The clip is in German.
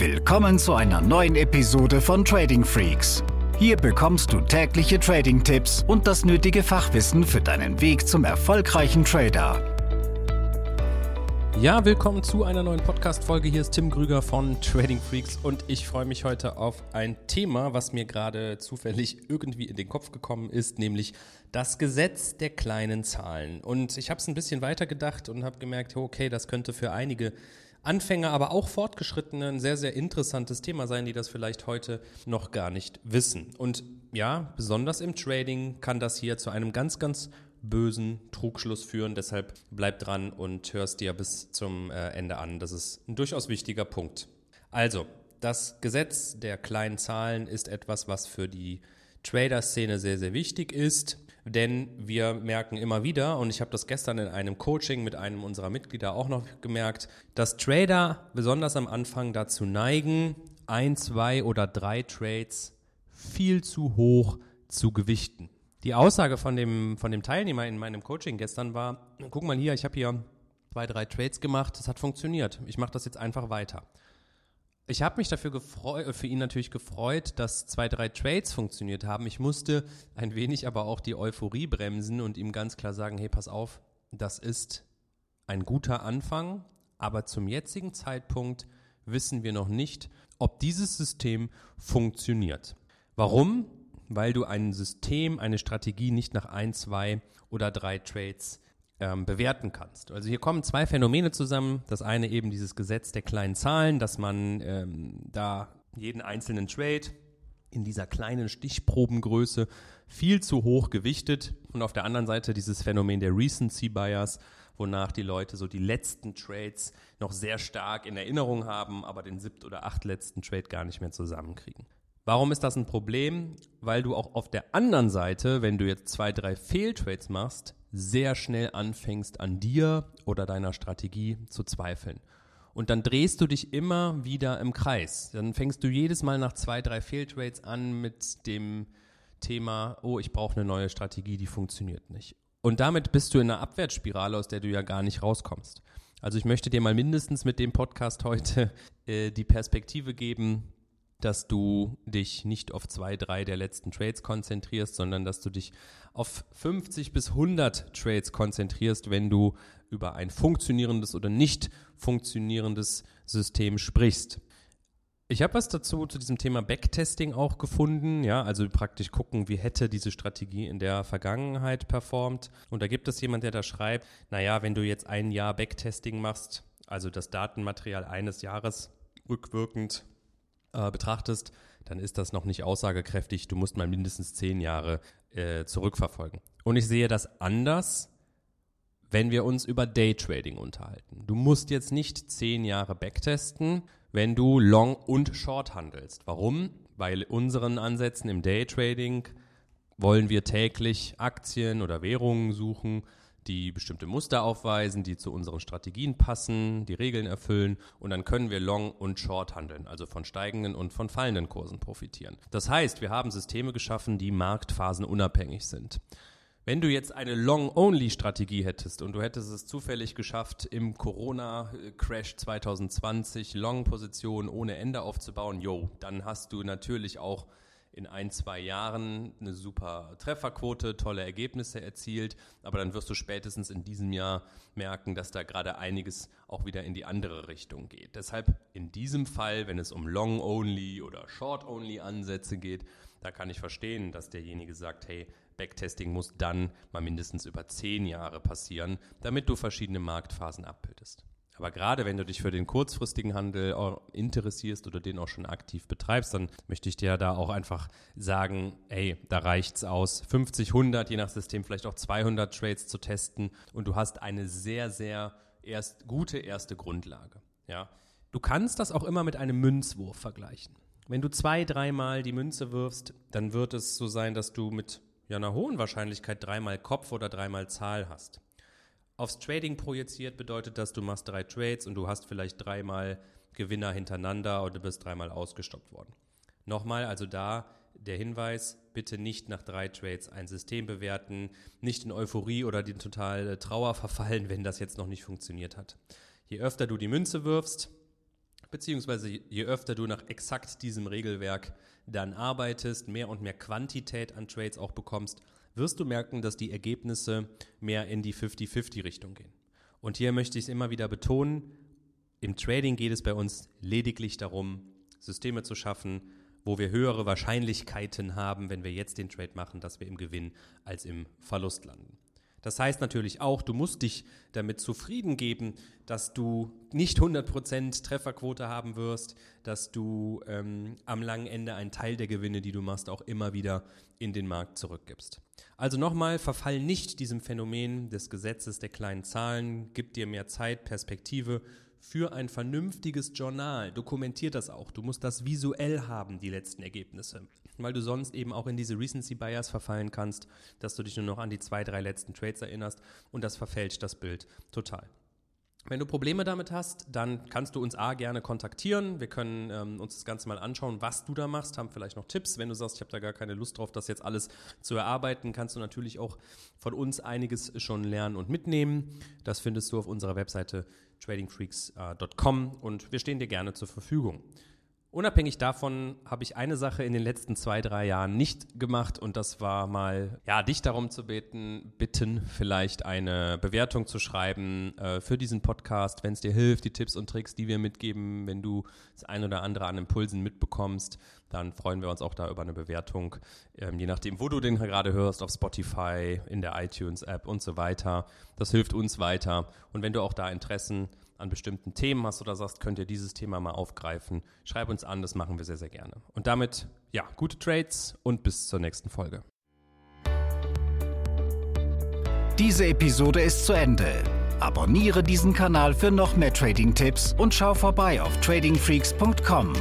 Willkommen zu einer neuen Episode von Trading Freaks. Hier bekommst du tägliche Trading-Tipps und das nötige Fachwissen für deinen Weg zum erfolgreichen Trader. Ja, willkommen zu einer neuen Podcast-Folge. Hier ist Tim Grüger von Trading Freaks und ich freue mich heute auf ein Thema, was mir gerade zufällig irgendwie in den Kopf gekommen ist, nämlich das Gesetz der kleinen Zahlen. Und ich habe es ein bisschen weitergedacht und habe gemerkt, okay, das könnte für einige Anfänger, aber auch Fortgeschrittene ein sehr, sehr interessantes Thema sein, die das vielleicht heute noch gar nicht wissen. Und ja, besonders im Trading kann das hier zu einem ganz, ganz bösen Trugschluss führen. Deshalb bleib dran und hörst dir bis zum äh, Ende an. Das ist ein durchaus wichtiger Punkt. Also, das Gesetz der kleinen Zahlen ist etwas, was für die Trader-Szene sehr, sehr wichtig ist. Denn wir merken immer wieder, und ich habe das gestern in einem Coaching mit einem unserer Mitglieder auch noch gemerkt, dass Trader besonders am Anfang dazu neigen, ein, zwei oder drei Trades viel zu hoch zu gewichten. Die Aussage von dem, von dem Teilnehmer in meinem Coaching gestern war, guck mal hier, ich habe hier zwei, drei Trades gemacht, das hat funktioniert. Ich mache das jetzt einfach weiter. Ich habe mich dafür gefreut, äh, für ihn natürlich gefreut, dass zwei, drei Trades funktioniert haben. Ich musste ein wenig aber auch die Euphorie bremsen und ihm ganz klar sagen, hey, pass auf, das ist ein guter Anfang, aber zum jetzigen Zeitpunkt wissen wir noch nicht, ob dieses System funktioniert. Warum? Weil du ein System, eine Strategie nicht nach ein, zwei oder drei Trades ähm, bewerten kannst. Also hier kommen zwei Phänomene zusammen. Das eine eben dieses Gesetz der kleinen Zahlen, dass man ähm, da jeden einzelnen Trade in dieser kleinen Stichprobengröße viel zu hoch gewichtet und auf der anderen Seite dieses Phänomen der Recency Bias, wonach die Leute so die letzten Trades noch sehr stark in Erinnerung haben, aber den siebt oder acht letzten Trade gar nicht mehr zusammenkriegen. Warum ist das ein Problem? Weil du auch auf der anderen Seite, wenn du jetzt zwei, drei Fehltrades machst, sehr schnell anfängst an dir oder deiner Strategie zu zweifeln. Und dann drehst du dich immer wieder im Kreis. Dann fängst du jedes Mal nach zwei, drei Fehltrades an mit dem Thema, oh, ich brauche eine neue Strategie, die funktioniert nicht. Und damit bist du in einer Abwärtsspirale, aus der du ja gar nicht rauskommst. Also ich möchte dir mal mindestens mit dem Podcast heute äh, die Perspektive geben, dass du dich nicht auf zwei, drei der letzten Trades konzentrierst, sondern dass du dich auf 50 bis 100 Trades konzentrierst, wenn du über ein funktionierendes oder nicht funktionierendes System sprichst. Ich habe was dazu zu diesem Thema Backtesting auch gefunden, ja, also praktisch gucken, wie hätte diese Strategie in der Vergangenheit performt. Und da gibt es jemand, der da schreibt, naja, wenn du jetzt ein Jahr Backtesting machst, also das Datenmaterial eines Jahres rückwirkend äh, betrachtest, dann ist das noch nicht aussagekräftig. Du musst mal mindestens zehn Jahre äh, zurückverfolgen. Und ich sehe das anders, wenn wir uns über Daytrading unterhalten. Du musst jetzt nicht zehn Jahre backtesten, wenn du Long und Short handelst. Warum? Weil unseren Ansätzen im Daytrading wollen wir täglich Aktien oder Währungen suchen, die bestimmte Muster aufweisen, die zu unseren Strategien passen, die Regeln erfüllen und dann können wir Long und Short handeln, also von steigenden und von fallenden Kursen profitieren. Das heißt, wir haben Systeme geschaffen, die marktphasenunabhängig sind. Wenn du jetzt eine Long-Only-Strategie hättest und du hättest es zufällig geschafft, im Corona-Crash 2020 Long-Positionen ohne Ende aufzubauen, yo, dann hast du natürlich auch in ein, zwei Jahren eine super Trefferquote, tolle Ergebnisse erzielt, aber dann wirst du spätestens in diesem Jahr merken, dass da gerade einiges auch wieder in die andere Richtung geht. Deshalb in diesem Fall, wenn es um Long-Only oder Short-Only-Ansätze geht, da kann ich verstehen, dass derjenige sagt, hey, Backtesting muss dann mal mindestens über zehn Jahre passieren, damit du verschiedene Marktphasen abbildest. Aber gerade wenn du dich für den kurzfristigen Handel interessierst oder den auch schon aktiv betreibst, dann möchte ich dir da auch einfach sagen, ey, da reicht's aus, 50, 100, je nach System vielleicht auch 200 Trades zu testen und du hast eine sehr, sehr erst gute erste Grundlage. Ja, du kannst das auch immer mit einem Münzwurf vergleichen. Wenn du zwei, dreimal die Münze wirfst, dann wird es so sein, dass du mit ja, einer hohen Wahrscheinlichkeit dreimal Kopf oder dreimal Zahl hast. Aufs Trading projiziert bedeutet das, du machst drei Trades und du hast vielleicht dreimal Gewinner hintereinander oder du bist dreimal ausgestoppt worden. Nochmal, also da der Hinweis, bitte nicht nach drei Trades ein System bewerten, nicht in Euphorie oder die totale Trauer verfallen, wenn das jetzt noch nicht funktioniert hat. Je öfter du die Münze wirfst, beziehungsweise je öfter du nach exakt diesem Regelwerk dann arbeitest, mehr und mehr Quantität an Trades auch bekommst, wirst du merken, dass die Ergebnisse mehr in die 50-50-Richtung gehen. Und hier möchte ich es immer wieder betonen, im Trading geht es bei uns lediglich darum, Systeme zu schaffen, wo wir höhere Wahrscheinlichkeiten haben, wenn wir jetzt den Trade machen, dass wir im Gewinn als im Verlust landen. Das heißt natürlich auch, du musst dich damit zufrieden geben, dass du nicht 100% Trefferquote haben wirst, dass du ähm, am langen Ende einen Teil der Gewinne, die du machst, auch immer wieder in den Markt zurückgibst. Also nochmal, verfall nicht diesem Phänomen des Gesetzes der kleinen Zahlen, gib dir mehr Zeit, Perspektive für ein vernünftiges Journal. Dokumentiert das auch. Du musst das visuell haben, die letzten Ergebnisse. Weil du sonst eben auch in diese Recency Bias verfallen kannst, dass du dich nur noch an die zwei, drei letzten Trades erinnerst und das verfälscht das Bild total. Wenn du Probleme damit hast, dann kannst du uns A gerne kontaktieren. Wir können ähm, uns das Ganze mal anschauen, was du da machst, haben vielleicht noch Tipps. Wenn du sagst, ich habe da gar keine Lust drauf, das jetzt alles zu erarbeiten, kannst du natürlich auch von uns einiges schon lernen und mitnehmen. Das findest du auf unserer Webseite tradingfreaks.com und wir stehen dir gerne zur Verfügung. Unabhängig davon habe ich eine Sache in den letzten zwei, drei Jahren nicht gemacht und das war mal, ja, dich darum zu beten, bitten, vielleicht eine Bewertung zu schreiben äh, für diesen Podcast, wenn es dir hilft, die Tipps und Tricks, die wir mitgeben, wenn du das ein oder andere an Impulsen mitbekommst, dann freuen wir uns auch da über eine Bewertung, ähm, je nachdem, wo du den gerade hörst, auf Spotify, in der iTunes-App und so weiter. Das hilft uns weiter und wenn du auch da Interessen an bestimmten Themen hast oder sagst, könnt ihr dieses Thema mal aufgreifen, schreib uns an, das machen wir sehr, sehr gerne. Und damit, ja, gute Trades und bis zur nächsten Folge. Diese Episode ist zu Ende. Abonniere diesen Kanal für noch mehr Trading-Tipps und schau vorbei auf tradingfreaks.com.